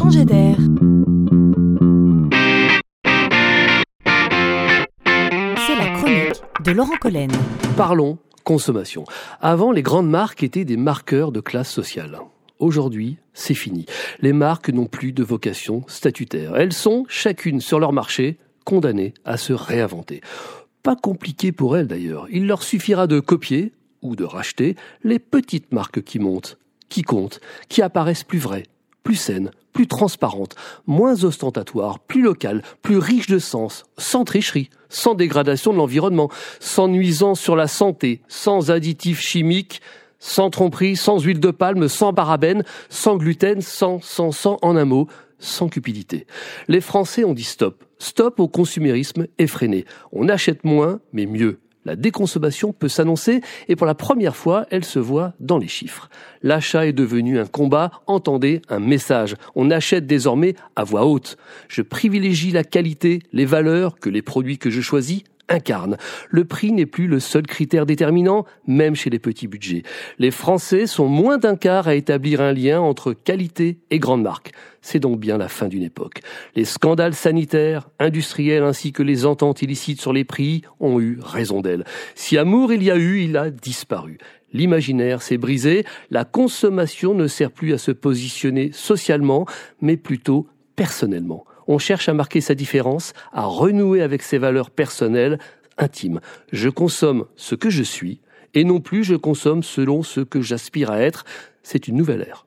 changer d'air. C'est la chronique de Laurent Collen. Parlons consommation. Avant, les grandes marques étaient des marqueurs de classe sociale. Aujourd'hui, c'est fini. Les marques n'ont plus de vocation statutaire. Elles sont, chacune sur leur marché, condamnées à se réinventer. Pas compliqué pour elles d'ailleurs. Il leur suffira de copier ou de racheter les petites marques qui montent, qui comptent, qui apparaissent plus vraies, plus saines, plus transparentes, moins ostentatoires, plus locales, plus riches de sens, sans tricherie, sans dégradation de l'environnement, sans nuisance sur la santé, sans additifs chimiques, sans tromperie, sans huile de palme, sans parabènes, sans gluten, sans, sans, sans, en un mot, sans cupidité. Les Français ont dit stop. Stop au consumérisme effréné. On achète moins, mais mieux. La déconsommation peut s'annoncer et pour la première fois, elle se voit dans les chiffres. L'achat est devenu un combat, entendez un message. On achète désormais à voix haute. Je privilégie la qualité, les valeurs que les produits que je choisis Le prix n'est plus le seul critère déterminant, même chez les petits budgets. Les Français sont moins d'un quart à établir un lien entre qualité et grande marque. C'est donc bien la fin d'une époque. Les scandales sanitaires, industriels ainsi que les ententes illicites sur les prix ont eu raison d'elle. Si amour il y a eu, il a disparu. L'imaginaire s'est brisé, la consommation ne sert plus à se positionner socialement, mais plutôt personnellement on cherche à marquer sa différence, à renouer avec ses valeurs personnelles, intimes. Je consomme ce que je suis, et non plus je consomme selon ce que j'aspire à être. C'est une nouvelle ère.